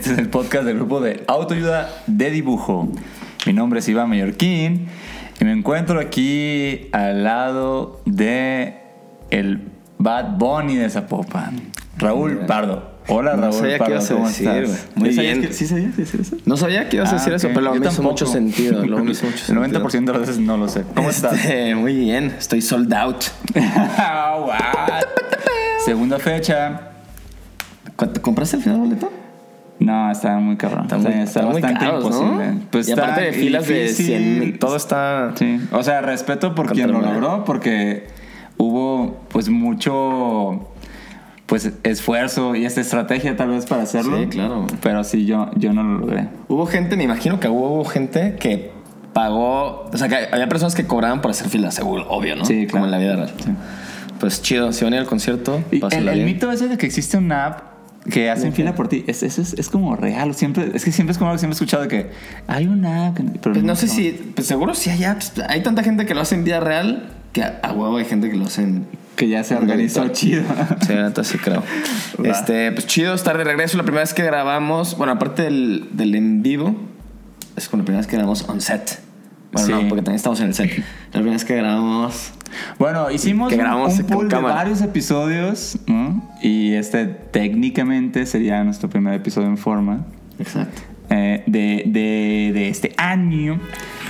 Este es el podcast del grupo de autoayuda de dibujo. Mi nombre es Iván Mallorquín y me encuentro aquí al lado de el Bad Bunny de Zapopan, Raúl Pardo. Hola No Raúl sabía Pardo, ibas a ¿cómo decir, estás? Muy ¿Ya sabías bien. que- ¿Sí sabías decir eso? No sabía que ibas a decir Ah, eso, ok. pero luego me hizo mucho sentido. Luego me hizo mucho El sentido. 90% de las veces no lo sé. ¿Cómo estás? Este, muy bien, estoy sold out. What? Segunda fecha. ¿Cuánto- ¿Compraste el final boleto? No, está muy cabrón. Está muy, está muy bastante caros, imposible. ¿no? Pues y está aparte de filas difícil. de 100 mil, todo está... Sí, o sea, respeto por quien lo logró porque hubo pues mucho pues esfuerzo y esta estrategia tal vez para hacerlo. Sí, claro. Pero sí, yo, yo no lo logré. Hubo gente, me imagino que hubo gente que pagó... O sea, que había personas que cobraban por hacer filas, seguro, obvio, ¿no? Sí, claro. Como en la vida real. Sí. Pues chido, si van a ir al concierto, Y el, el mito ese de que existe una app que hacen fila por ti, es, es, es, es como real. Siempre, es que siempre es como algo que siempre he escuchado de que hay una app. Pero Pues no sé si... Pues seguro sí hay apps. Hay tanta gente que lo hace en vida real que a, a huevo hay gente que lo hace en... Que ya se organizó chido. Sí, neta sí creo. Va. Este, pues chido estar de regreso. La primera vez que grabamos, bueno, aparte del, del en vivo, es como la primera vez que grabamos on set. Bueno, Sí. no, porque también estamos en el set. La primera vez que grabamos. Bueno, hicimos Que un, grabamos un pool de varios episodios, ¿no? Y este técnicamente sería nuestro primer episodio en forma Exacto. eh, de, de, de este año.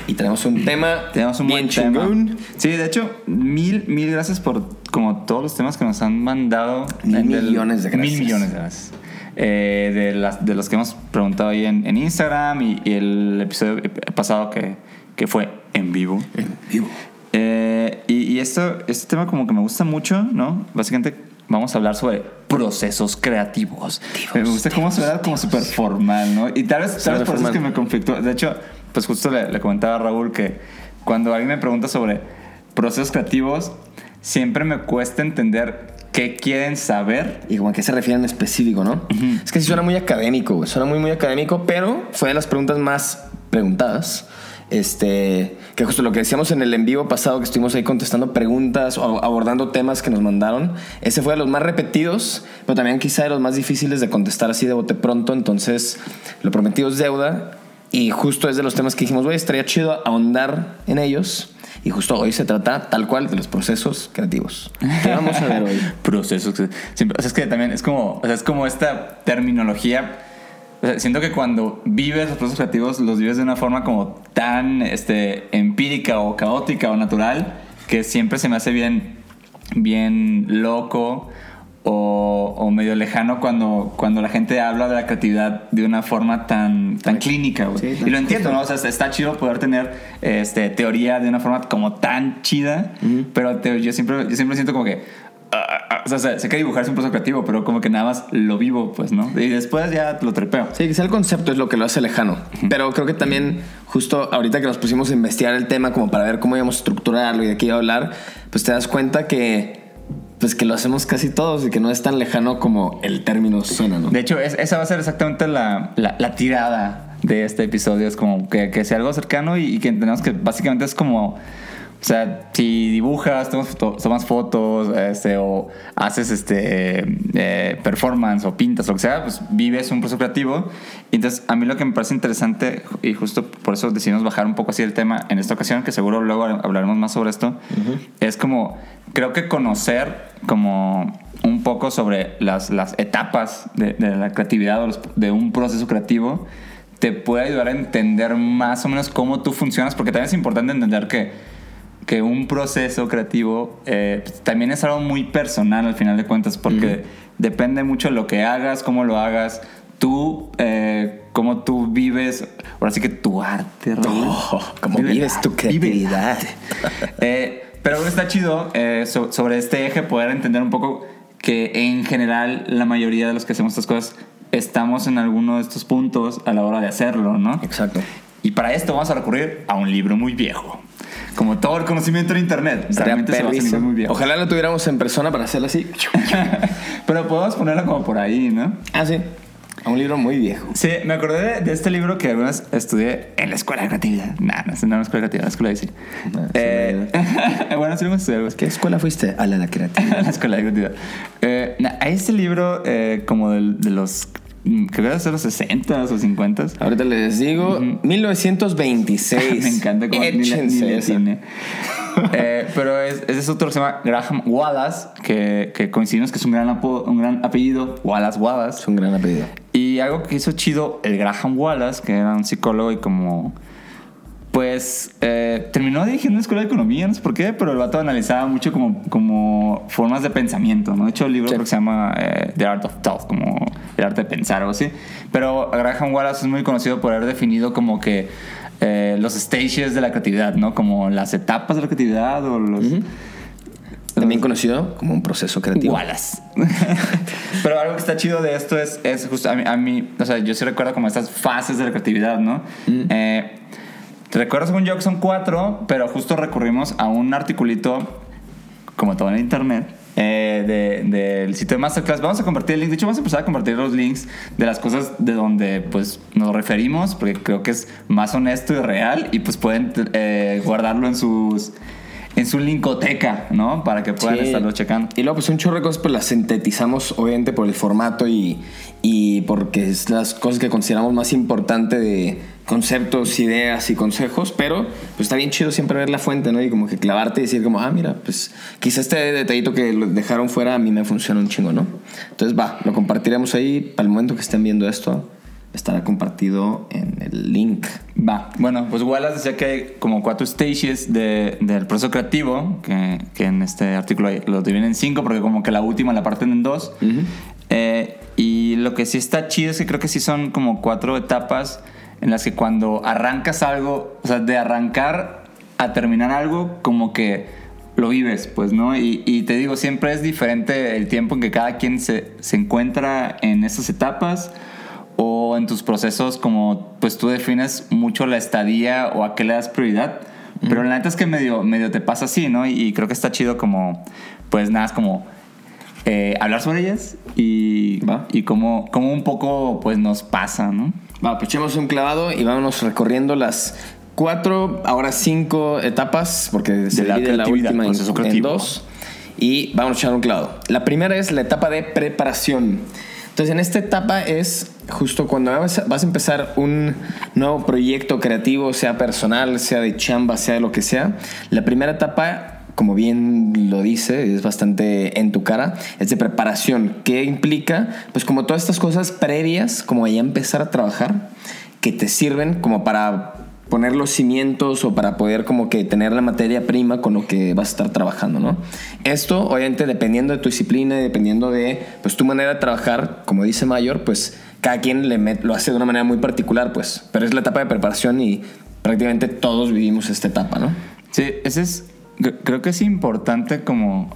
Y tenemos un tema. Tenemos un bien buen tema. chingón. Sí, de hecho, mil, mil gracias por como todos los temas que nos han mandado. Mil millones de gracias. Mil millones de gracias. Eh, de, las, de los que hemos preguntado ahí en, en Instagram y, y el episodio pasado que, que fue en vivo. En vivo. Eh, y y esto, este tema como que me gusta mucho, ¿no? Básicamente vamos a hablar sobre procesos creativos. me gusta cómo suena como súper formal, ¿no? Y tal vez, tal vez por eso es que me conflictó. De hecho, pues justo le, le comentaba a Raúl que cuando alguien me pregunta sobre procesos creativos, siempre me cuesta entender qué quieren saber. Y como a qué se refieren en específico, ¿no? Es que sí suena muy académico. Suena muy, muy académico, pero fue de las preguntas más preguntadas. Este, que justo lo que decíamos en el en vivo pasado, que estuvimos ahí contestando preguntas o abordando temas que nos mandaron, ese fue de los más repetidos, pero también quizá de los más difíciles de contestar así de bote pronto. Entonces, lo prometido es deuda. Y justo es de los temas que dijimos, güey, estaría chido ahondar en ellos. Y justo hoy se trata tal cual de los procesos creativos. ¿Qué vamos a ver hoy? procesos. o sea, es que también es como, o sea, es como esta terminología. O sea, siento que cuando vives los procesos creativos, los vives de una forma como tan este, empírica o caótica o natural que siempre se me hace bien, bien loco o, o medio lejano cuando, cuando la gente habla de la creatividad de una forma tan, tan clínica. güey. Sí, tan y lo entiendo. ¿no? O sea, está chido poder tener este, teoría de una forma como tan chida, pero te- yo, siempre, yo siempre siento como que... ah, ah, o sea, sé sé que dibujar es un proceso creativo, pero como que nada más lo vivo, pues, ¿no? Y después ya lo trepeo. Sí, quizá el concepto es lo que lo hace lejano. Pero creo que también, justo ahorita que nos pusimos a investigar el tema, como para ver cómo íbamos a estructurarlo y de qué iba a hablar, pues te das cuenta que, pues que lo hacemos casi todos y que no es tan lejano como el término suena, ¿no? De hecho, es- esa va a ser exactamente la, la- la tirada de este episodio. Es como que, que sea algo cercano y, y que entendamos que básicamente es como... O sea, si dibujas, tomas, foto- tomas fotos, este, o haces este eh, performance o pintas, lo que sea, pues vives un proceso creativo. Y entonces, a mí lo que me parece interesante, y justo por eso decidimos bajar un poco así el tema en esta ocasión, que seguro luego hablaremos más sobre esto, es como, creo que conocer como un poco sobre las, las etapas de, de la creatividad o los- de un proceso creativo te puede ayudar a entender más o menos cómo tú funcionas, porque también es importante entender que, que un proceso creativo eh, también es algo muy personal al final de cuentas, porque depende mucho de lo que hagas, cómo lo hagas, tú, eh, cómo tú vives, ahora sí que tu arte. Oh, cómo Vive- vives tu creatividad. eh, pero está chido so- sobre este eje poder entender un poco que en general la mayoría de los que hacemos estas cosas estamos en alguno de estos puntos a la hora de hacerlo, ¿no? Exacto. Y para esto vamos a recurrir a un libro muy viejo. Como todo el conocimiento en internet. Realmente se perrísimo. libros muy viejos. Ojalá lo tuviéramos en persona para hacerlo así. Pero podemos ponerlo como por ahí, ¿no? ah, sí. A un libro muy viejo. Sí, me acordé de, de este libro que algunas estudié en la escuela de creatividad. Nah, no, no en la escuela de creatividad, en la escuela de diseño. Sí, Eh, bueno, sí lo hemos estudiado. ¿Qué escuela fuiste? A la de creatividad. la escuela de creatividad. Eh, nah, hay este libro eh, como de, los... mm, Que debe ser los 60 o 50 Ahorita les digo, 1926. Me encanta como ni la- ni atiné. Eh, pero es, ese es otro que se llama Graham Wallace, que, que coincidimos que es un gran, apo- un gran apellido, Wallace Wallace. Es un gran apellido. Y algo que hizo chido el Graham Wallace, que era un psicólogo y como... Pues eh, terminó dirigiendo una escuela de economía, no sé por qué, pero el vato analizaba mucho como, como formas de pensamiento, ¿no? De hecho, el libro Sí. creo que se llama eh, The Art of Thought, como el arte de pensar o así. Pero Graham Wallace es muy conocido por haber definido como que eh, los stages de la creatividad, ¿no? Como las etapas de la creatividad o los... También conocido como un proceso creativo. Wallace. Pero algo que está chido de esto es, es justo a mí, a mí, o sea, yo sí recuerdo como estas fases de la creatividad, ¿no? Eh, recuerdo según yo que son cuatro, pero justo recurrimos a un articulito, como todo en internet, eh, de- del sitio de Masterclass. Vamos a compartir el link. De hecho, vamos a empezar a compartir los links de las cosas de donde pues nos referimos, porque creo que es más honesto y real y pues pueden eh, guardarlo en sus... En su linkoteca, ¿no? Para que puedan Sí. estarlo checando. Y luego, pues un chorro de cosas, pues las sintetizamos, obviamente, por el formato y, y porque es las cosas que consideramos más importante de conceptos, ideas y consejos, pero pues está bien chido siempre ver la fuente, ¿no? Y como que clavarte y decir como, ah, mira, pues quizá este detallito que lo dejaron fuera a mí me funciona un chingo, ¿no? Entonces, va, lo compartiremos ahí para el momento que estén viendo esto. Estará compartido en el link. Va, bueno, pues Wallace decía que hay como cuatro stages de- del proceso creativo, que, que en este artículo lo dividen en cinco, porque como que la última la parten en dos. Eh, y lo que sí está chido es que creo que sí son como cuatro etapas en las que cuando arrancas algo, o sea, de arrancar a terminar algo, como que lo vives, pues, ¿no? Y, y te digo, siempre es diferente el tiempo en que cada quien se, se encuentra en esas etapas o en tus procesos como pues tú defines mucho la estadía o a qué le das prioridad. Pero la neta es que medio, medio te pasa así, ¿no? Y, y creo que está chido como, pues nada, es como eh, hablar sobre ellas y, Va. y cómo, cómo un poco pues nos pasa, ¿no? Va, pues echemos un clavado y vámonos recorriendo las cuatro, ahora cinco etapas, porque se De la divide la última en, en dos. Y vamos a echar un clavado. La primera es la etapa de preparación. Entonces, en esta etapa es justo cuando vas, a empezar un nuevo proyecto creativo, sea personal, sea de chamba, sea de lo que sea. La primera etapa como bien lo dice, es bastante en tu cara, es de preparación. ¿Qué implica? Pues como todas estas cosas previas, como ya empezar a trabajar, que te sirven como para poner los cimientos o para poder como que tener la materia prima con lo que vas a estar trabajando, ¿no? Esto, obviamente, dependiendo de tu disciplina y dependiendo de, pues, tu manera de trabajar, como dice Mayor, pues, cada quien le met- lo hace de una manera muy particular, pues, pero es la etapa de preparación y prácticamente todos vivimos esta etapa, ¿no? Sí, ese es. cre- Creo que es importante como.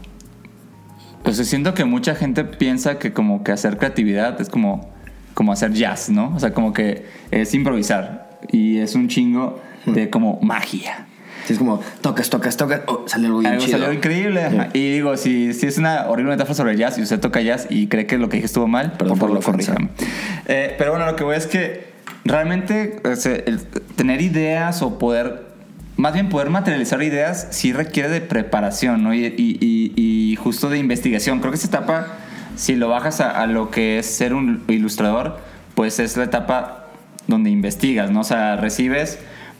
O sea, siento que mucha gente piensa que como que hacer creatividad es como, como hacer jazz, ¿no? O sea, como que es improvisar. Y es un chingo de como magia. Sí, es como tocas, tocas, tocas, oh, sale algo bien Algo chido. salió increíble. ajá. Y digo, si, si es una horrible metáfora sobre jazz y usted toca jazz y cree que lo que dije estuvo mal, Perdón por favor, ofensa. corríjame. Eh, pero bueno, lo que voy es que realmente o sea, el tener ideas o poder, más bien poder materializar ideas, sí requiere de preparación, ¿no? Y, y- y- y justo de investigación. Creo que esa etapa, si lo bajas a, a lo que es ser un ilustrador, pues es la etapa donde investigas, ¿no? O sea, recibes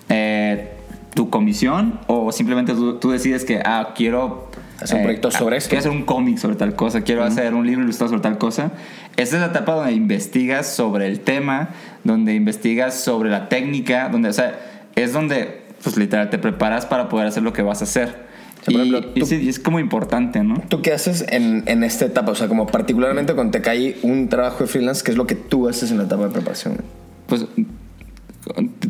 eh, tu comisión o simplemente tú, tú decides que, ah, quiero... Hacer un proyecto sobre esto. Quiero hacer un cómic sobre tal cosa, quiero hacer un libro ilustrado sobre tal cosa. Esa es la etapa donde investigas sobre el tema, donde investigas sobre la técnica, donde, o sea, es donde, pues literal, te preparas para poder hacer lo que vas a hacer. sea, por y, ejemplo, y tú- sí, y es como importante, ¿no? ¿Tú qué haces en, en esta etapa? O sea, como particularmente cuando te cae un trabajo de freelance, ¿qué es lo que tú haces en la etapa de preparación? Pues,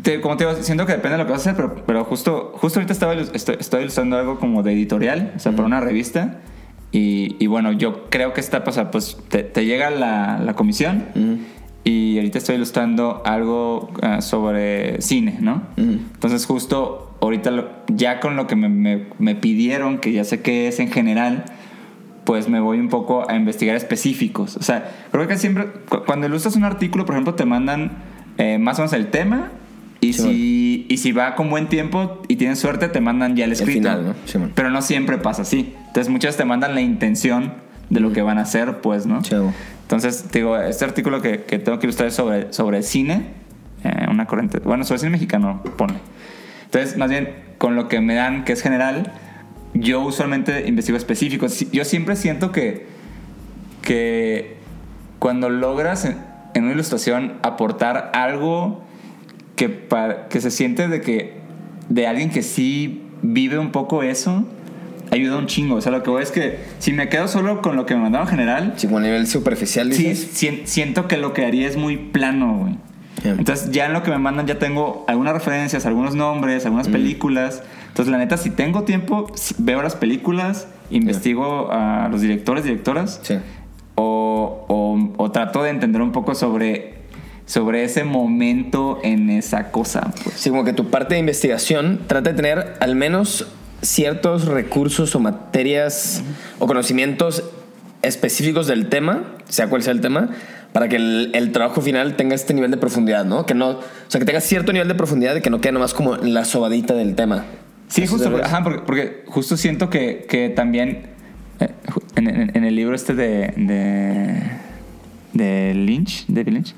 te- como te digo, siento que depende de lo que vas a hacer, pero, pero justo, justo ahorita estaba, estoy, estoy ilustrando algo como de editorial, o sea, para una revista. Y, y bueno, yo creo que está, o sea, pues te, te llega la, la comisión y ahorita estoy ilustrando algo ah, sobre cine, ¿no? Ujú. Entonces justo ahorita lo- ya con lo que me, me- me pidieron, que ya sé qué es en general, pues me voy un poco a investigar específicos. O sea, creo que siempre, cu- cuando ilustras un artículo, por ejemplo, te mandan eh, más o menos el tema y, Sí, si, y si va con buen tiempo y tienes suerte, te mandan ya el escrito. final, ¿no? Sí. Pero no siempre pasa así. Entonces muchas te mandan la intención de lo que van a hacer, pues, ¿no? Chavo. Entonces, digo, este artículo que, que tengo que ilustrar es sobre, sobre cine, eh, una corriente, bueno, sobre cine mexicano, pone. Entonces, más bien, con lo que me dan, que es general, yo usualmente investigo específicos. Yo siempre siento que, que cuando logras en, una ilustración aportar algo que, pa- que se siente de que de alguien que sí vive un poco eso, ayuda un chingo. O sea, lo que voy es que si me quedo solo con lo que me mandaron general, Sí, como a nivel superficial, Sí, dices. sien- siento que lo que haría es muy plano, güey. Yeah. Entonces ya en lo que me mandan ya tengo algunas referencias, algunos nombres, Mm. algunas películas. Entonces la neta, si tengo tiempo, si- veo las películas, investigo a los directores, directoras, Sí. O, o- o trato de entender un poco sobre, sobre ese momento en esa cosa. pues. Sí, como que tu parte de investigación trata de tener al menos ciertos recursos o materias o conocimientos específicos del tema, sea cual sea el tema, para que el, el trabajo final tenga este nivel de profundidad, ¿no? Que no, o sea, que tenga cierto nivel de profundidad y que no quede nomás como la sobadita del tema. Sí, ¿Eso justo, ajá, porque, porque justo siento que, que también en, en- en el libro este de, de, de Lynch, David Lynch,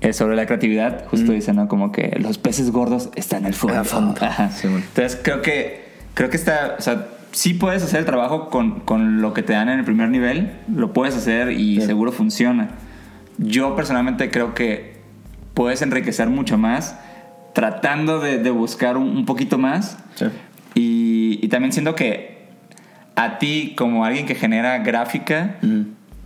eh, sobre la creatividad, justo dice, ¿no? Como que los peces gordos están en el fondo. Ah, fondo. Ajá. Sí, bueno. Entonces creo que, creo que está, o sea, sí puedes hacer el trabajo con, con lo que te dan en el primer nivel, lo puedes hacer y Sí. seguro funciona. Yo personalmente creo que puedes enriquecer mucho más tratando de, de buscar un, un poquito más. Sí. Y, y también siento que a ti, como alguien que genera gráfica,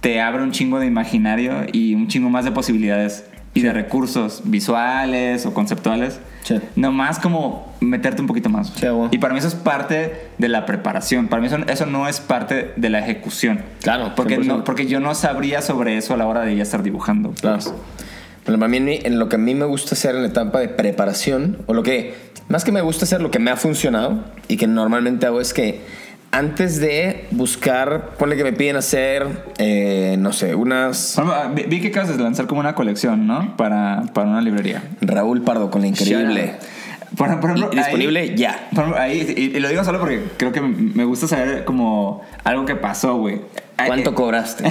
te abre un chingo de imaginario y un chingo más de posibilidades y de recursos visuales o conceptuales. Sí. Nomás como meterte un poquito más. Sí, bueno. Y para mí eso es parte de la preparación. Para mí eso, eso no es parte de la ejecución. Claro, Porque, 100%. no, porque yo no sabría sobre eso a la hora de ya estar dibujando. Claro. Pero para mí, en lo que a mí me gusta hacer en la etapa de preparación, o lo que, más que me gusta hacer, lo que me ha funcionado y que normalmente hago es que antes de buscar, ponle que me piden hacer, eh, no sé, unas ejemplo, vi, que acabas de lanzar como una colección, ¿no? Para, para una librería. Raúl Pardo con la increíble. Por, por ejemplo, disponible ahí- ya. por ejemplo, ahí, y, y lo digo solo porque creo que me gusta saber como algo que pasó, güey. ¿Cuánto Ahí- cobraste?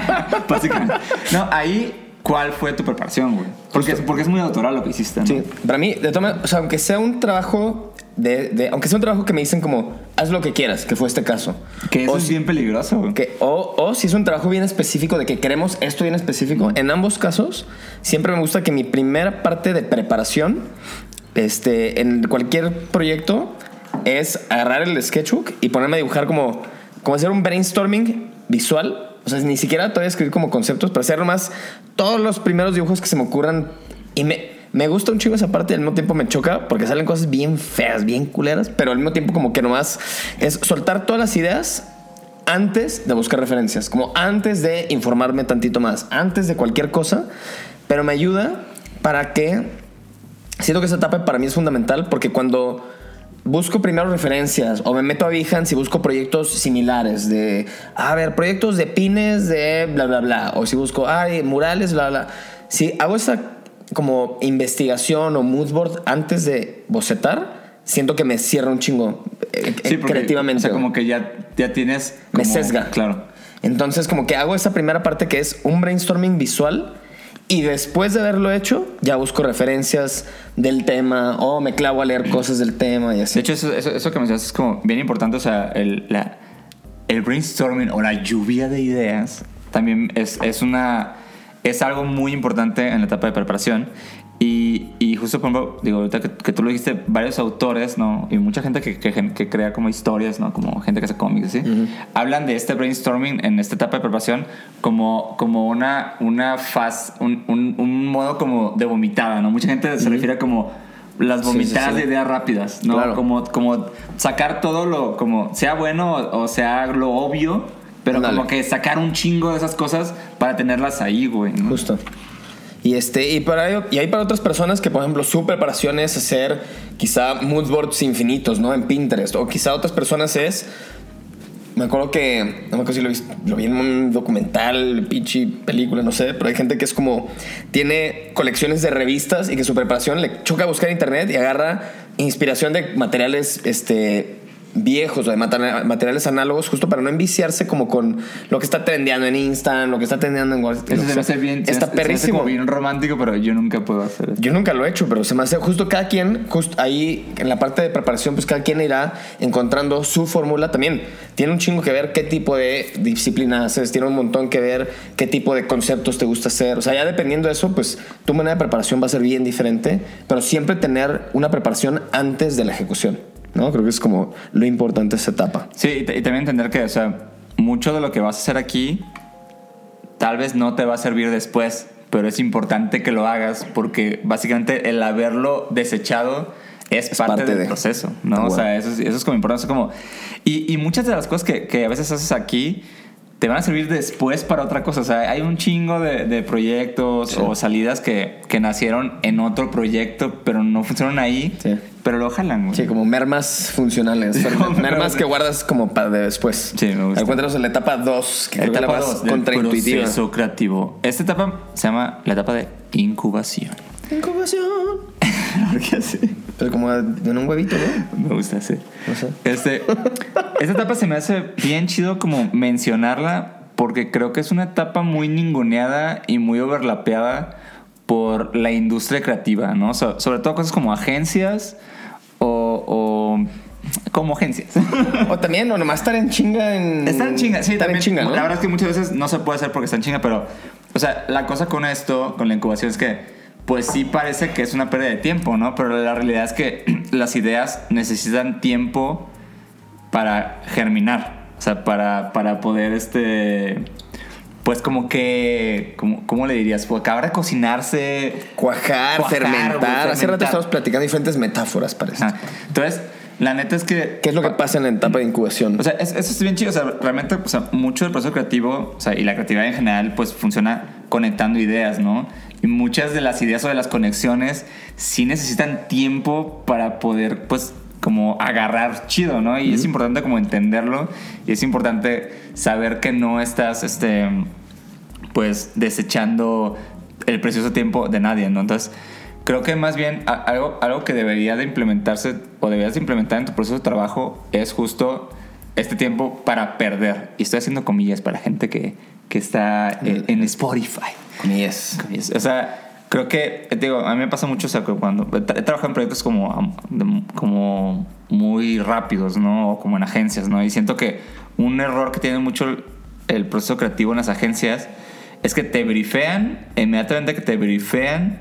Básicamente. No, ahí, ¿cuál fue tu preparación, güey? Porque, es- porque es muy autoral lo que hiciste, ¿no? Sí, para mí, de toma, o sea, aunque sea un trabajo de, de- aunque sea un trabajo que me dicen como, haz lo que quieras, que fue este caso. Que eso O es si- bien peligroso, que- o, o si es un trabajo bien específico de que queremos esto bien específico, en ambos casos siempre me gusta que mi primera parte de preparación este, en cualquier proyecto es agarrar el sketchbook y ponerme a dibujar como, como hacer un brainstorming visual. O sea, ni siquiera todavía escribir como conceptos, pero hacer nomás todos los primeros dibujos que se me ocurran. Y me, me gusta un chingo esa parte y al mismo tiempo me choca porque salen cosas bien feas, bien culeras, pero al mismo tiempo como que nomás es soltar todas las ideas antes de buscar referencias, como antes de informarme tantito más, antes de cualquier cosa, pero me ayuda para que siento que esa etapa para mí es fundamental porque cuando busco primero referencias o me meto a Behance y busco proyectos similares de, a ver, proyectos de pines de bla, bla, bla, o si busco, ay, murales, bla, bla. Si hago esa como investigación o mood board antes de bocetar, siento que me cierra un chingo eh, Sí, eh, porque, creativamente. O sea, como que ya, ya tienes. Me sesga. Claro. Entonces, como que hago esa primera parte que es un brainstorming visual y después de haberlo hecho, ya busco referencias del tema o me clavo a leer cosas del tema y De así. hecho, eso, eso, eso que mencionas es como bien importante. O sea, el, la- el brainstorming o la lluvia de ideas también es, es una. Es algo muy importante en la etapa de preparación. Y, y justo, por ejemplo, digo, ahorita que, que tú lo dijiste, varios autores, ¿no? Y mucha gente que, que, que crea como historias, ¿no? Como gente que hace cómics, ¿sí? Hablan de este brainstorming en esta etapa de preparación como, como una, una faz, un, un, un modo como de vomitada, ¿no? Mucha gente se refiere a como las Sí, sí, vomitadas sí. de ideas rápidas, ¿no? Claro. Como, como sacar todo lo, como sea bueno o sea lo obvio, pero como que sacar un chingo de esas cosas para tenerlas ahí, güey. ¿no? Justo. Y, este, y, para, y hay para otras personas que, por ejemplo, su preparación es hacer quizá moodboards infinitos, ¿no? En Pinterest. O quizá otras personas es... Me acuerdo que, no me acuerdo si lo vi, lo vi en un documental, pinche película, no sé, pero hay gente que es como, tiene colecciones de revistas y que su preparación le choca buscar en internet y agarra inspiración de materiales, este viejos o de materiales análogos justo para no enviciarse como con lo que está trendeando en Insta, lo que está trendeando en WhatsApp. Eso se me hace bien. se Está se me hace perrísimo. como bien romántico, pero yo nunca puedo hacer eso. Yo nunca lo he hecho, pero se me hace justo cada quien, justo ahí en la parte de preparación, pues cada quien irá encontrando su fórmula también. Tiene un chingo que ver qué tipo de disciplina haces, tiene un montón que ver qué tipo de conceptos te gusta hacer. O sea, ya dependiendo de eso, pues tu manera de preparación va a ser bien diferente, pero siempre tener una preparación antes de la ejecución. ¿No? Creo que es como lo importante de esa etapa. Sí, y, también entender que, o sea, mucho de lo que vas a hacer aquí tal vez no te va a servir después, pero es importante que lo hagas porque básicamente el haberlo desechado es, Es parte, parte del de. proceso, ¿no? Ah, O sea, bueno. eso es, eso es como importante. es como, y, y muchas de las cosas que, que a veces haces aquí te van a servir después para otra cosa. O sea, hay un chingo de, de proyectos o salidas que, que nacieron en otro proyecto, pero no funcionaron ahí, Sí. pero lo jalan, güey. Sí, como mermas funcionales. pero mermas que guardas como para de después. Sí, me gusta. Encuéntranos en la etapa 2, que creo que la etapa más 2 del contraintuitiva. proceso creativo. Esta etapa se llama la etapa de incubación. Incubación. ¿Por qué así? Pero como en un huevito, ¿no? Me gusta así. No sé. Este, esta etapa se me hace bien chido como mencionarla porque creo que es una etapa muy ninguneada y muy overlapeada por la industria creativa, ¿no? So- sobre todo cosas como agencias o, o como agencias. O también, o nomás estar en chinga en. Está en chinga, sí, estar también. en chinga, ¿no? La verdad es que muchas veces no se puede hacer porque está en chinga, pero, o sea, la cosa con esto, con la incubación, es que, pues sí parece que es una pérdida de tiempo, ¿no? Pero la realidad es que las ideas necesitan tiempo para germinar, o sea, para, para poder, este, pues como que, como, ¿cómo le dirías? Pues acabar de cocinarse. Cuajar, Cuajar, fermentar. güey, Hace rato estamos platicando diferentes metáforas para esto. Ajá. Entonces, la neta es que... ¿Qué es lo que pasa en la etapa de incubación? O sea, es- eso es bien chido. O sea, realmente, o sea, mucho del proceso creativo, o sea, y la creatividad en general, pues funciona conectando ideas, ¿no? Y muchas de las ideas o de las conexiones sí necesitan tiempo para poder, pues, como agarrar chido, ¿no? Y es importante como entenderlo y es importante saber que no estás, este, pues, desechando el precioso tiempo de nadie, ¿no? Entonces, creo que más bien algo, algo que debería de implementarse o deberías de implementar en tu proceso de trabajo es justo este tiempo para perder. Y estoy haciendo comillas para gente que, que está eh, en Spotify. Comillas. O sea, creo que, te digo, a mí me pasa mucho, o sea, que cuando he tra- he trabajado en proyectos como, como muy rápidos, ¿no? O como en agencias, ¿no? Y siento que un error que tiene mucho el, el proceso creativo en las agencias es que te brifean, inmediatamente que te brifean,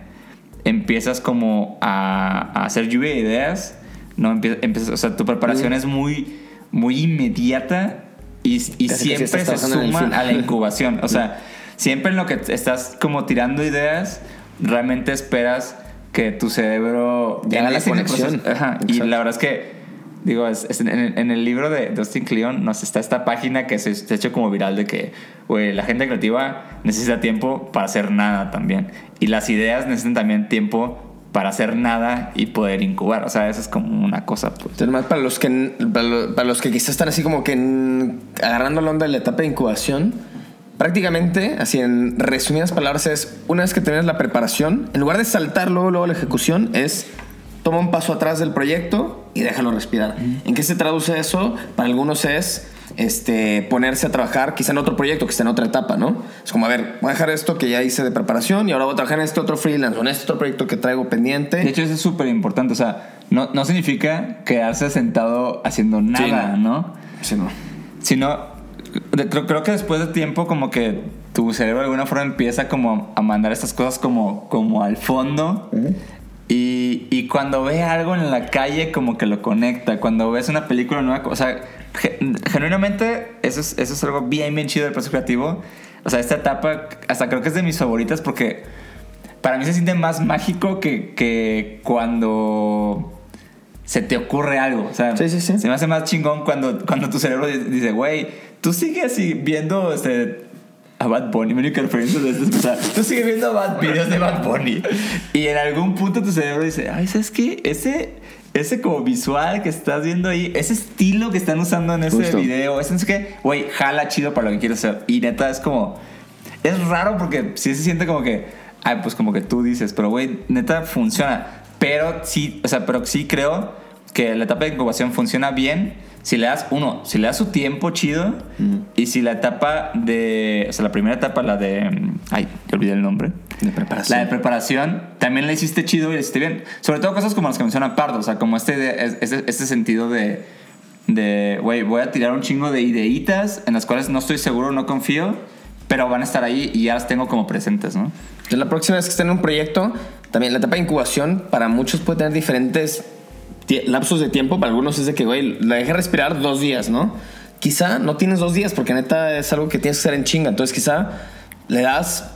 empiezas como a, a hacer lluvia de ideas, ¿no? Empie- empiezas, o sea, tu preparación es muy, muy inmediata y, y sí siempre se suma a la incubación. O sea, siempre en lo que estás como tirando ideas, realmente esperas que tu cerebro Ya la conexión. Ajá. Y la verdad es que, digo, es- es en, en- en el libro de Dustin Cleon nos está esta página que se, se ha hecho como viral de que, güey, la gente creativa necesita tiempo para hacer nada también. Y las ideas necesitan también tiempo para hacer nada y poder incubar. O sea, eso es como una cosa, pues. Entonces, más para los que para lo- para los que quizás están así como que en- agarrando la onda de la etapa de incubación, prácticamente, así en resumidas palabras, es una vez que tienes la preparación, en lugar de saltar luego, luego la ejecución, es toma un paso atrás del proyecto y déjalo respirar. ¿En qué se traduce eso? Para algunos es este, ponerse a trabajar quizá en otro proyecto que está en otra etapa, ¿no? Es como, a ver, voy a dejar esto que ya hice de preparación y ahora voy a trabajar en este otro freelance o en este otro proyecto que traigo pendiente. De hecho, eso es súper importante. O sea, no, no significa quedarse sentado haciendo nada, ¿no? Sí, no. Sino, de- creo, creo que después de tiempo como que tu cerebro de alguna forma empieza como a mandar estas cosas como, como al fondo. Y, y cuando ve algo en la calle como que lo conecta. Cuando ves una película nueva, o sea, ge- genuinamente eso es, eso es algo bien, bien chido del proceso creativo. O sea, esta etapa hasta creo que es de mis favoritas porque para mí se siente más mágico que, que cuando se te ocurre algo. O sea, Sí, sí, sí. se me hace más chingón cuando, cuando tu cerebro di- dice, güey, tú sigues así viendo este, a Bad Bunny. Mi única referencia de esto es, o sea, tú sigues viendo Bad, videos de Bad Bunny. Y en algún punto tu cerebro dice, ay, ¿sabes qué? Ese, ese como visual que estás viendo ahí, ese estilo que están usando en ese Justo. video, ese no sé qué, güey, jala chido para lo que quieres hacer. Y neta, es como, es raro porque sí se siente como que, ay, pues como que tú dices, pero güey, neta funciona. Pero sí, o sea, pero sí creo que la etapa de incubación funciona bien si le das, uno, si le das su tiempo chido y si la etapa de, o sea, la primera etapa, la de, mm, ay, te olvidé el nombre. De preparación. La de preparación también la hiciste chido y la hiciste bien. Sobre todo cosas como las que menciona Pardo, o sea, como este, de- este, este sentido de, de, güey, voy a tirar un chingo de ideitas en las cuales no estoy seguro, no confío, pero van a estar ahí y ya las tengo como presentes, ¿no? Entonces, la próxima vez que estén en un proyecto, también la etapa de incubación para muchos puede tener diferentes lapsos de tiempo. Para algunos es de que, güey, la dejé respirar dos días, ¿no? Quizá no tienes dos días porque neta es algo que tienes que hacer en chinga. Entonces, quizá le das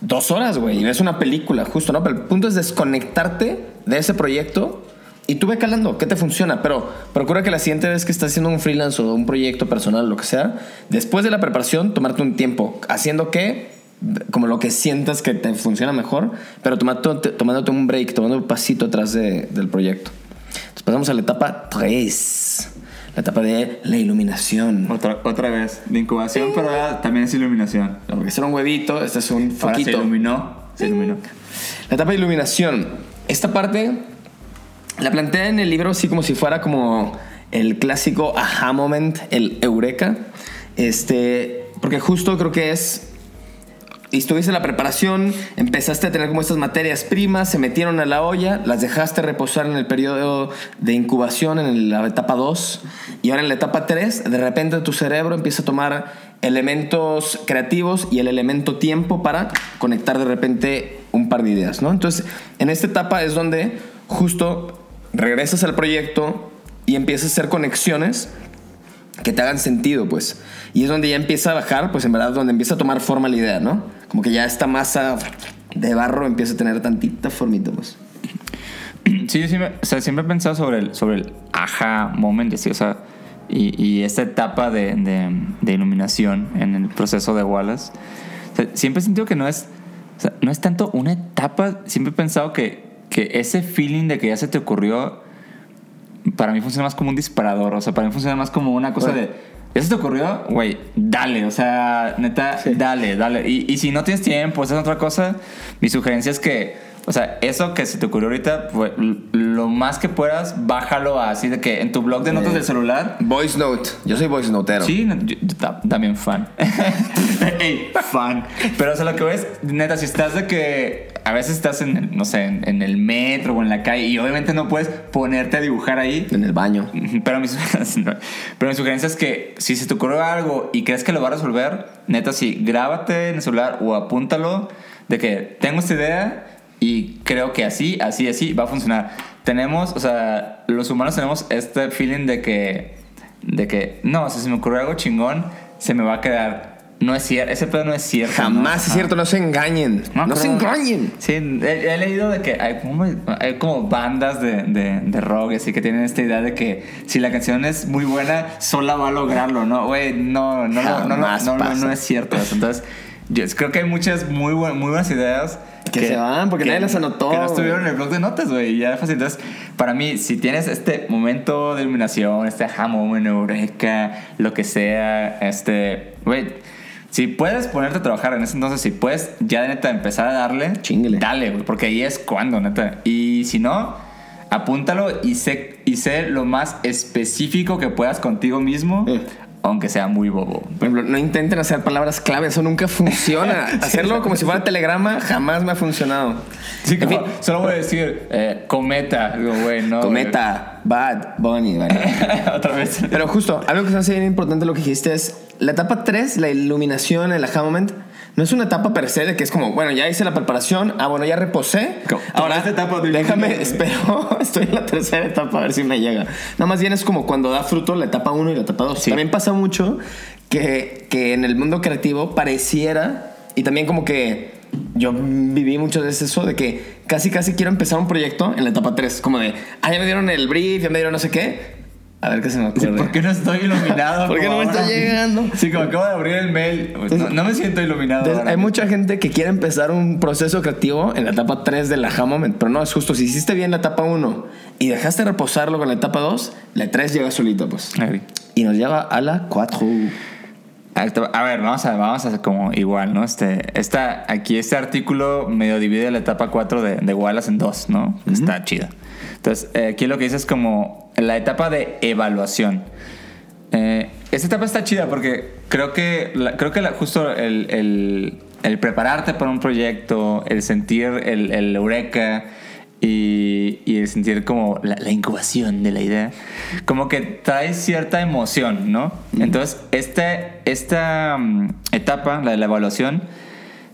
dos horas, güey, y ves una película, justo, ¿no? Pero el punto es desconectarte de ese proyecto y tú ve calando qué te funciona. Pero procura que la siguiente vez que estás haciendo un freelance o un proyecto personal, lo que sea, después de la preparación, tomarte un tiempo haciendo que como lo que sientas que te funciona mejor, pero tomándote, tomándote un break, tomando un pasito atrás de- del proyecto. Entonces pasamos a la etapa 3, la etapa de la iluminación. Otra, otra vez, de incubación, pero también es iluminación. Porque este era un huevito, este es un Ahora se foquito. iluminó, se iluminó. La etapa de iluminación. Esta parte la plantea en el libro así como si fuera como el clásico aha moment, el eureka. Este, porque justo creo que es estuviste en la preparación, empezaste a tener como estas materias primas, se metieron a la olla, las dejaste reposar en el periodo de incubación, en la etapa 2, y ahora en la etapa 3, de repente tu cerebro empieza a tomar elementos creativos y el elemento tiempo para conectar de repente un par de ideas, ¿no? Entonces, en esta etapa es donde justo regresas al proyecto y empiezas a hacer conexiones que te hagan sentido, pues. Y es donde ya empieza a bajar, pues en verdad, donde empieza a tomar forma la idea, ¿no? Como que ya esta masa de barro empieza a tener tantita formita, pues. Sí, yo siempre, o sea, siempre he pensado sobre el, sobre el aha moment, y así, o sea, y, y esta etapa de, iluminación en el proceso de Wallace. Siempre he sentido que no es, o sea, no es tanto una etapa, siempre he pensado que ese feeling de que ya se te ocurrió, para mí funciona más como un disparador, o sea, para mí funciona más como una cosa Bueno. de... ¿Ya se te ocurrió? Güey, dale, o sea, neta, dale, dale. Y, y si no tienes tiempo, esa es otra cosa, mi sugerencia es que, o sea, eso que se te ocurrió ahorita, pues, lo más que puedas, bájalo así de que en tu blog de notas Eh. del celular. Voice note. Yo soy voice notero. Sí, no, yo, yo ta- también fan. Ey, fan. Pero o sea, lo que ves, neta, si estás de que a veces estás en, el- no sé, en, en el metro o en la calle y obviamente no puedes ponerte a dibujar ahí, En el baño. pero mi, pero mi sugerencia es que si se te ocurre algo y crees que lo va a resolver, neta, sí, grábate en el celular o apúntalo de que tengo esta idea y creo que así, así, así va a funcionar. Tenemos, o sea, los humanos tenemos este feeling de que, de que, no, o sea, si me ocurre algo chingón, se me va a quedar. No es cierto, ese pedo no es cierto. ¿no? Jamás es Ajá. cierto, no se engañen. No, se pero- engañen. Sí, he, he leído de que hay como, hay como bandas de, de, de rock así que tienen esta idea de que si la canción es muy buena, sola va a lograrlo, ¿no? Güey, no, no, no, no, no, Jamás no, no, no es cierto eso. Entonces, yo creo que hay muchas muy, buen- muy buenas ideas Que se van, porque nadie las anotó, Que no estuvieron en el blog de notas, güey. Ya fácil. Entonces, para mí, si tienes este momento de iluminación, este aha moment, eureka, lo que sea, este, güey, si puedes ponerte a trabajar en ese entonces, si puedes ya de neta empezar a darle, Chíngale. dale, güey, porque ahí es cuando, neta. Y si no, apúntalo y sé, y sé lo más específico que puedas contigo mismo, Eh. Aunque sea muy bobo. Por ejemplo, no intenten hacer palabras clave, eso nunca funciona. Hacerlo como si fuera telegrama jamás me ha funcionado. Sí, En como, fin, solo voy a decir eh, cometa. Digo, güey, no. güey. cometa, bad, bunny, ¿vale? Otra vez. Pero justo, algo que se hace bien importante lo que dijiste es la etapa 3, la iluminación, el aha moment, no es una etapa per se de que es como, bueno, ya hice la preparación, ah, bueno, ya reposé. Ahora, esta etapa de déjame, espero, estoy en la tercera etapa a ver si me llega. Nada más bien es como cuando da fruto la etapa 1 y la etapa 2. Sí. También pasa mucho que, que en el mundo creativo pareciera, y también como que yo viví muchas veces eso, de que casi casi quiero empezar un proyecto en la etapa 3, como de, ah, ya me dieron el brief, ya me dieron no sé qué, A ver qué se me ocurre. ¿Por qué no estoy iluminado? ¿Por qué no me está llegando? Sí, como acabo de abrir el mail. No, no me siento iluminado. Entonces, ahora hay mucha gente que quiere empezar un proceso creativo en la etapa 3 del aha moment, pero no es justo. Si hiciste bien la etapa 1 y dejaste reposarlo con la etapa 2, la 3 llega solito, pues. Ahí. Y nos lleva a la 4. A ver, vamos a, vamos a hacer como igual, ¿no? Este, esta, aquí este artículo medio divide la etapa 4 de, de Wallace en dos, ¿no? Está chido. Entonces, eh, aquí lo que dice es como la etapa de evaluación. Eh, esta etapa está chida porque creo que, la- creo que la- justo el, el- el prepararte para un proyecto, el sentir el, el eureka y, y el sentir como la, la incubación de la idea, como que trae cierta emoción, ¿no? Entonces, este, esta mm, etapa, la de la evaluación,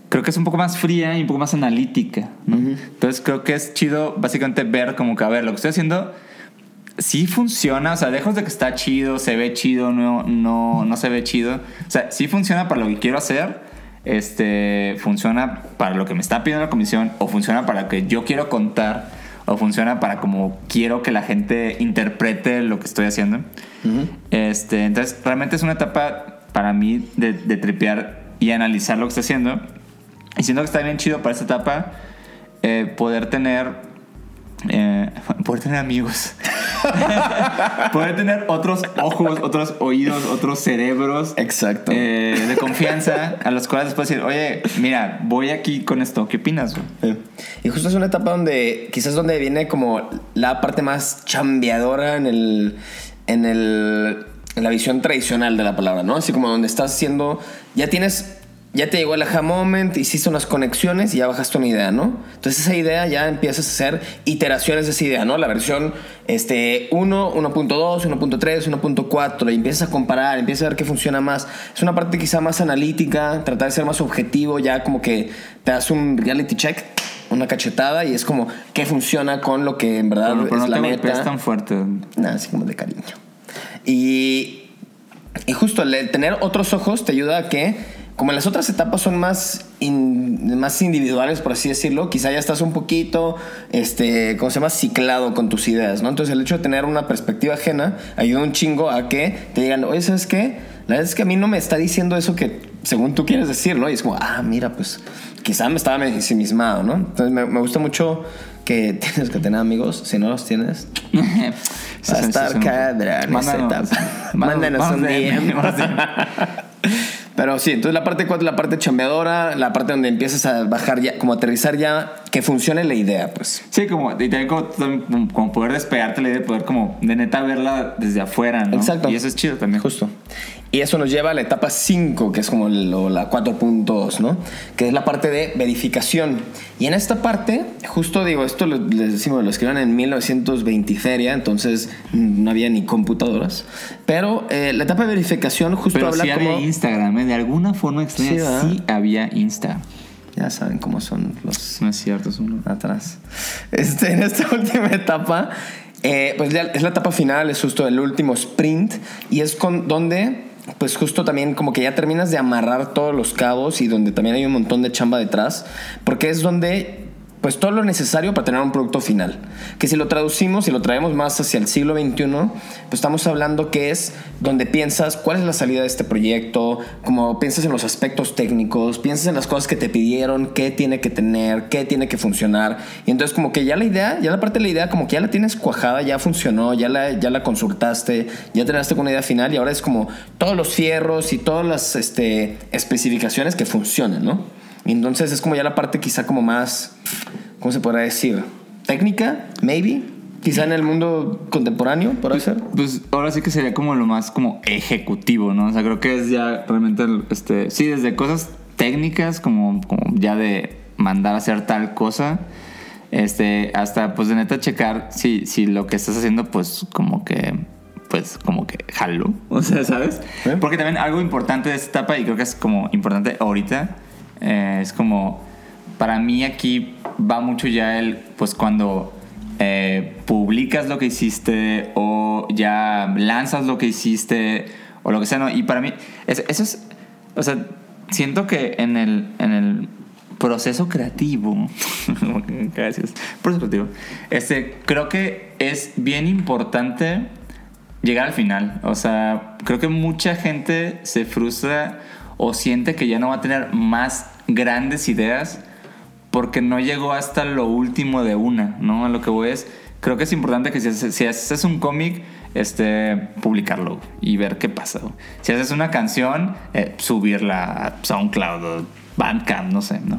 creo que es un poco más fría y un poco más analítica. ¿no? Entonces creo que es chido básicamente ver como que, a ver, lo que estoy haciendo sí funciona, o sea, lejos de que está chido, se ve chido, no, no, no se ve chido. O sea, sí funciona para lo que quiero hacer, este, funciona para lo que me está pidiendo la comisión, o funciona para lo que yo quiero contar, o funciona para como quiero que la gente interprete lo que estoy haciendo. este, entonces, realmente es una etapa para mí de, de tripear y analizar lo que estoy haciendo. Y siento que está bien chido para esta etapa eh, poder tener. eh, poder tener amigos. poder tener otros ojos, otros oídos, otros cerebros. Exacto. eh, de confianza a los cuales después decir, oye, mira, voy aquí con esto. ¿Qué opinas? güey?" Sí. Y justo es una etapa donde quizás donde viene como la parte más chambeadora en el en el en la visión tradicional de la palabra, ¿no? Así como donde estás haciendo ya tienes ya te llegó el aha moment, hiciste unas conexiones y ya bajaste una idea, ¿no? Entonces esa idea ya empiezas a hacer iteraciones de esa idea, ¿no? La versión este 1, 1.2, 1.3, 1.4 y empiezas a comparar, empiezas a ver qué funciona más. Es una parte quizá más analítica, tratar de ser más objetivo, ya como que te das un reality check, una cachetada y es como qué funciona con lo que en verdad Pero, pero es no la te meta. tan fuerte. Nada, así como de cariño. Y, y justo el tener otros ojos te ayuda a que, como en las otras etapas son más, in- más individuales, por así decirlo, quizá ya estás un poquito, este, ¿cómo se llama? Ciclado con tus ideas, ¿no? Entonces el hecho de tener una perspectiva ajena ayuda un chingo a que te digan, oye, ¿sabes qué? La verdad es que a mí no me está diciendo eso que según tú quieres decir, ¿no? Y es como, ah, mira, pues quizá me estaba ensimismado, ¿no? Entonces me, me gusta mucho que tienes que tener amigos, si no los tienes, Va a estar cabrón esa etapa. Mándanos un DM. Pero sí, entonces la parte 4 la parte chambeadora, la parte donde empiezas a bajar ya, como aterrizar ya, que funcione la idea, pues. Sí, como, y también como, poder despegarte la idea de poder como de neta verla desde afuera, ¿no? Exacto. Y eso es chido también. Justo. Y eso nos lleva a la etapa 5, que es como lo- la 4.2, ¿no? Que es la parte de verificación. Y en esta parte, justo digo, esto lo, les decimos, lo escribieron en 1920 y feria, entonces no había ni computadoras. Pero eh, la etapa de verificación justo Pero habla sí como... había Instagram, ¿eh? de alguna forma extraña Sí, sí, había Insta. Ya saben cómo son los No es cierto, es uno. atrás. Este, en esta última etapa, eh, pues ya es la etapa final, es justo el último sprint y es con donde, pues justo también como que ya terminas de amarrar todos los cabos y donde también hay un montón de chamba detrás, porque es donde pues todo lo necesario para tener un producto final. Que si lo traducimos y lo traemos más hacia el siglo XXI, pues estamos hablando que es donde piensas cuál es la salida de este proyecto, como piensas en los aspectos técnicos, piensas en las cosas que te pidieron, qué tiene que tener, qué tiene que funcionar. Y entonces como que ya la idea, ya la parte de la idea como que ya la tienes cuajada, ya funcionó, ya la, ya la consultaste, ya con una idea final y ahora es como todos los fierros y todas las este, especificaciones que funcionen, ¿no? Entonces es como ya la parte quizá como más, ¿cómo se podrá decir? Técnica, maybe. Quizá en el mundo contemporáneo, por ser. Pues ahora sí que sería como lo más como ejecutivo, ¿no? O sea, creo que es ya realmente, el- este, sí, desde cosas técnicas, como, como ya de mandar a hacer tal cosa, este, hasta pues de neta checar si, si lo que estás haciendo, pues como que, pues como que jalo, o sea, ¿sabes? ¿Eh? Porque también algo importante de esta etapa, y creo que es como importante ahorita, eh, es como, para mí aquí va mucho ya el, pues cuando eh, publicas lo que hiciste o ya lanzas lo que hiciste o lo que sea, ¿no? Y para mí, es- eso es, o sea, siento que en el, en el proceso creativo, gracias, proceso creativo, este, creo que es bien importante llegar al final. O sea, creo que mucha gente se frustra o siente que ya no va a tener más grandes ideas porque no llegó hasta lo último de una, ¿no? A lo que voy es, creo que es importante que si haces, si haces un cómic, este, publicarlo y ver qué pasa. güey. Si haces una canción, eh, subirla a SoundCloud o Bandcamp, no sé, ¿no?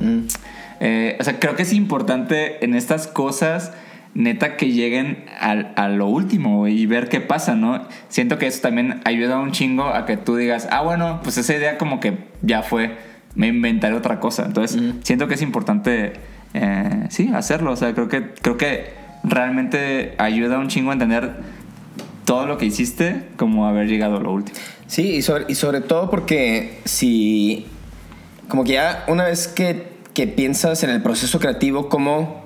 Eh, o sea, creo que es importante en estas cosas, neta, que lleguen al- a, lo último y ver qué pasa, ¿no? Siento que eso también ayuda un chingo a que tú digas, ah, bueno, pues esa idea como que ya fue, me inventaré otra cosa. Entonces, siento que es importante, eh, sí, hacerlo. O sea, creo que, creo que realmente ayuda un chingo a entender todo lo que hiciste como haber llegado a lo último. Sí, y sobre, y sobre todo porque si, como que ya una vez que, que piensas en el proceso creativo como,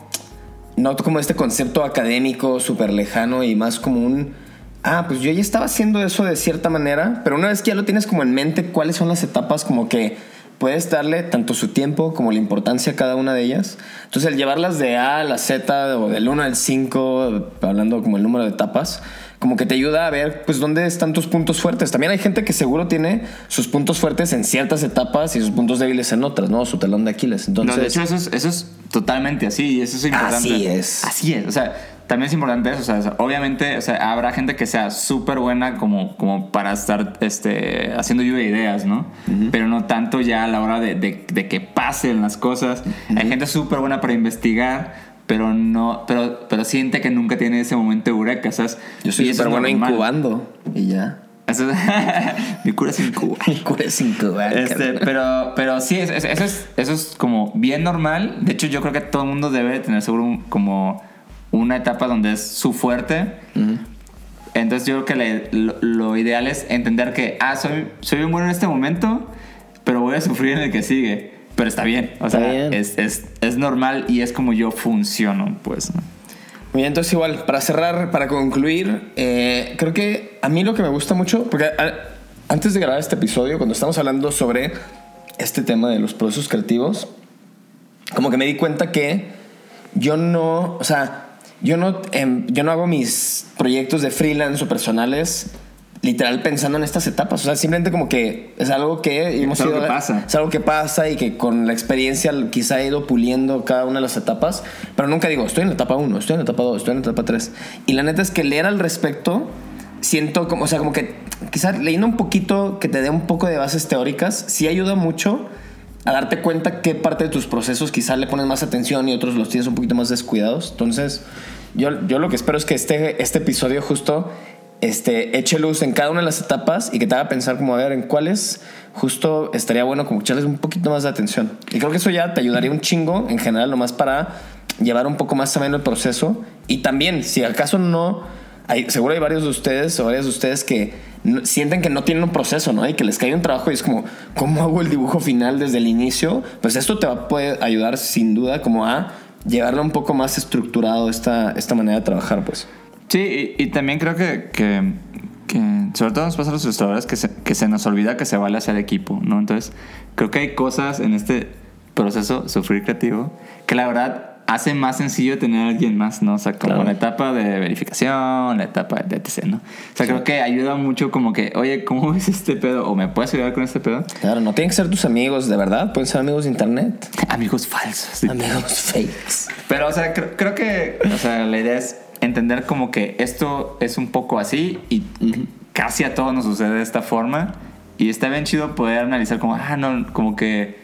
no como este concepto académico súper lejano y más como un, ah, pues yo ya estaba haciendo eso de cierta manera, pero una vez que ya lo tienes como en mente, cuáles son las etapas como que puedes darle tanto su tiempo como la importancia a cada una de ellas. Entonces, el llevarlas de A a la Z o del 1 al 5, hablando como el número de etapas, como que te ayuda a ver pues dónde están tus puntos fuertes. También hay gente que seguro tiene sus puntos fuertes en ciertas etapas y sus puntos débiles en otras, ¿no? Su talón de Aquiles. Entonces, no, de hecho, eso es, eso es totalmente así y eso es importante. Así es. Así es. O sea, también es importante eso. O sea, obviamente, o sea, habrá gente que sea súper buena como, como para estar este, haciendo lluvia de ideas, ¿no? Pero no tanto ya a la hora de, de- de que pasen las cosas. Hay gente súper buena para investigar. Pero no, pero, pero siente que nunca tiene ese momento eureka, ¿sabes? yo soy súper bueno normal. incubando y ya. Eso es- Mi cura es incuba. Mi cura es incubar. Este, pero, pero sí, es- es- eso es, eso es como bien normal. De hecho, yo creo que todo el mundo debe tener seguro un- como una etapa donde es su fuerte. Entonces yo creo que le- lo, lo ideal es entender que, ah, soy, soy bien bueno en este momento, pero voy a sufrir en el que sigue. Pero está bien. O Está sea, bien. Es, es, es normal y es como yo funciono, pues. ¿no? Muy bien, entonces igual, para cerrar, para concluir, eh, creo que a mí lo que me gusta mucho, porque a- antes de grabar este episodio, cuando estamos hablando sobre este tema de los procesos creativos, como que me di cuenta que yo no, o sea, yo no, em, yo no hago mis proyectos de freelance o personales literal pensando en estas etapas, o sea, simplemente como que es algo que hemos algo ido- que pasa. es algo que pasa y que con la experiencia quizá he ido puliendo cada una de las etapas, pero nunca digo, estoy en la etapa 1, estoy en la etapa 2, estoy en la etapa 3. Y la neta es que leer al respecto, siento como, o sea, como que quizá leyendo un poquito, que te dé un poco de bases teóricas, sí ayuda mucho a darte cuenta qué parte de tus procesos quizá le pones más atención y otros los tienes un poquito más descuidados. Entonces, yo, yo lo que espero es que este, este episodio justo este, eche luz en cada una de las etapas y que te haga pensar como a ver en cuáles justo estaría bueno como echarles un poquito más de atención. Y creo que eso ya te ayudaría un chingo en general, nomás para llevar un poco más ameno el proceso. Y también, si acaso no, hay, seguro hay varios de ustedes o varias de ustedes que sienten que no tienen un proceso, ¿no? Y que les cae un trabajo y es como, ¿cómo hago el dibujo final desde el inicio? Pues esto te va a ayudar sin duda como a llevarlo un poco más estructurado esta, esta manera de trabajar, pues. Sí, y, y también creo que, que, que sobre todo nos pasa a los ilustradores que se, que se nos olvida que se vale hacer equipo, ¿no? Entonces, creo que hay cosas en este proceso, sufrir creativo, que la verdad hace más sencillo tener a alguien más, ¿no? O sea, como Claro. la etapa de verificación, la etapa de etc, ¿no? O sea, creo que ayuda mucho como que, oye, ¿cómo ves este pedo? ¿O me puedes ayudar con este pedo? Claro, no tienen que ser tus amigos de verdad, pueden ser amigos de internet. Amigos falsos. sí. Amigos fakes. Pero, o sea, creo, creo que, o sea, la idea es entender como que esto es un poco así y casi a todos nos sucede de esta forma. Y está bien chido poder analizar como, ah, no, como que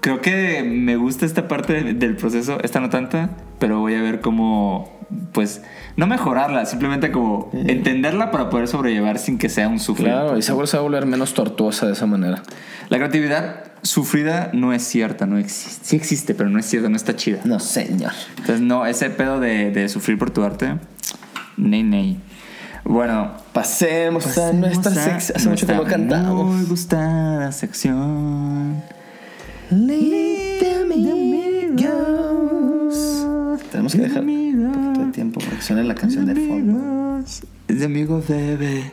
creo que me gusta esta parte del proceso, esta no tanta, pero voy a ver cómo, pues, no mejorarla, simplemente como entenderla para poder sobrellevar sin que sea un sufrir. Claro, y seguro se va a volver menos tortuosa de esa manera. La creatividad sufrida no es cierta, no existe. Sí existe, pero no es cierta, no está chida. No, señor. Entonces, no, ese pedo de, de sufrir por tu arte, ney, ney. Bueno, Pasemos, a nuestra sección. Hace mucho que no nuestra Muy cantamos. gustada sección. Tenemos que dejar tiempo para que suene la canción de fondo. Amigos, Es de amigo bebé.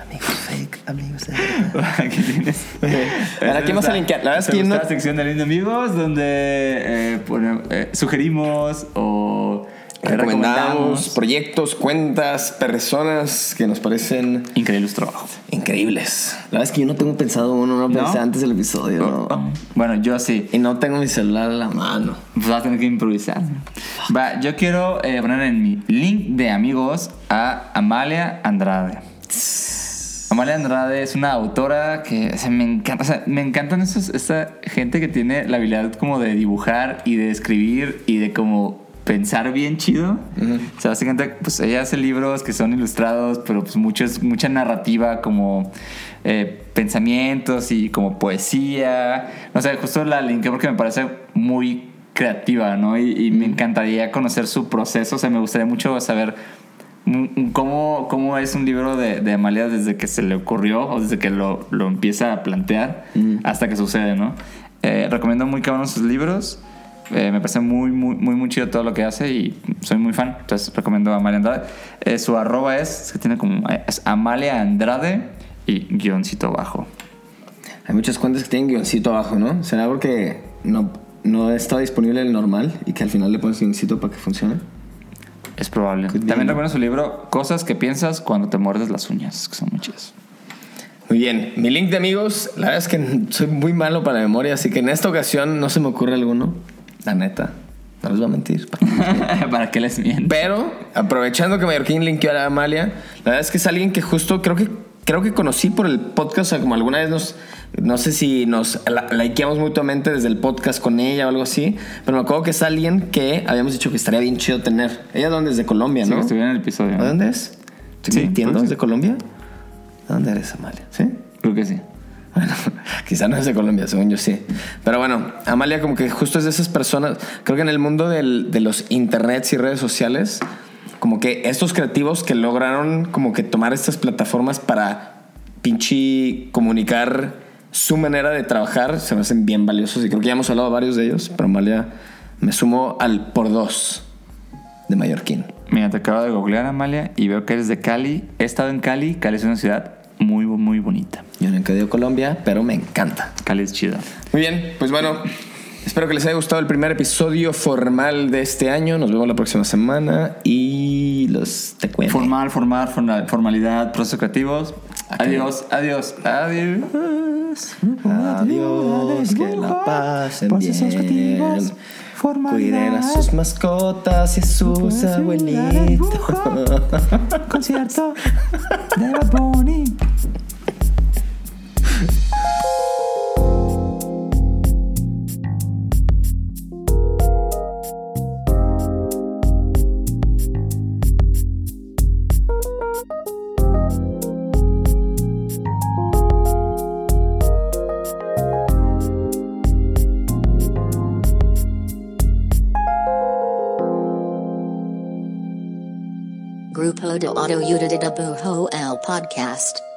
Amigos fake, amigos de Aquí tienes. Ahora, aquí vamos a linkear. La verdad es que no- la sección de Amigos donde eh, pone- eh, sugerimos o recomendamos. proyectos, cuentas, personas que nos parecen Increíble su trabajo. increíbles. La verdad es que yo no tengo pensado uno, no, pensé ¿No? antes del episodio. no. Bueno, yo sí. Y no tengo mi celular a la mano. Pues vas a tener que improvisar. Va, yo quiero eh, poner en mi link de amigos a Amalia Andrade. Amalia Andrade es una autora que o sea, me encanta, o sea, me encantan esos, esta gente que tiene la habilidad como de dibujar y de escribir y de como pensar bien chido. O sea, básicamente, pues ella hace libros que son ilustrados, pero pues mucho mucha narrativa como eh, pensamientos y como poesía. No sé, justo la linké porque me parece muy creativa, ¿no? Y, y me encantaría conocer su proceso. O sea, me gustaría mucho saber cómo, cómo es un libro de, de Amalia desde que se le ocurrió o desde que lo, lo empieza a plantear hasta que sucede, ¿no? Eh, recomiendo muy cabrón sus libros. Eh, me parece muy, muy, muy, muy chido todo lo que hace y soy muy fan. Entonces recomiendo a Amalia Andrade. Eh, su arroba es, que tiene como, es Amalia Andrade y guioncito bajo. Hay muchas cuentas que tienen guioncito abajo, ¿no? ¿Será porque no, no está disponible el normal y que al final le pones guioncito para que funcione? Es probable. También recomiendo su libro Cosas que piensas cuando te muerdes las uñas, que son muy chidas. Muy bien, mi link de amigos, la verdad es que soy muy malo para la memoria, así que en esta ocasión no se me ocurre alguno. La neta, no les voy a mentir. ¿Para qué les miento? Pero, aprovechando que Mallorquín linkeó a la Amalia, la verdad es que es alguien que justo creo que creo que conocí por el podcast, o sea, como alguna vez nos, no sé si nos likeamos mutuamente desde el podcast con ella o algo así, pero me acuerdo que es alguien que habíamos dicho que estaría bien chido tener. Ella es donde es de Colombia, Sí, ¿no? que estuviera en el episodio. ¿De dónde es? ¿Estoy Sí, de sí. Colombia? ¿De dónde eres, Amalia? ¿Sí? Creo que sí. Bueno, quizá no es de Colombia, según yo sí. Pero bueno, Amalia como que justo es de esas personas, creo que en el mundo del- de los internets y redes sociales, como que estos creativos que lograron como que tomar estas plataformas para pinche comunicar su manera de trabajar, se me hacen bien valiosos y creo que ya hemos hablado de varios de ellos, pero Amalia me sumo al por dos de Mallorquín. Mira, te acabo de googlear, Amalia, y veo que eres de Cali. He estado en Cali. Cali es una ciudad muy, muy bonita. Yo nunca he ido a Colombia, pero me encanta. Cali es chida. Muy bien, pues bueno, espero que les haya gustado el primer episodio formal de este año. Nos vemos la próxima semana y los te cuento. Formal, formal, forma- formalidad, procesos creativos. Adiós, adiós, adiós. Adiós, que la pasen bien. Cuiden a sus mascotas y a sus abuelitos. Concierto de Bad Bunny. Grupo de Auto Udida Bujo El Podcast.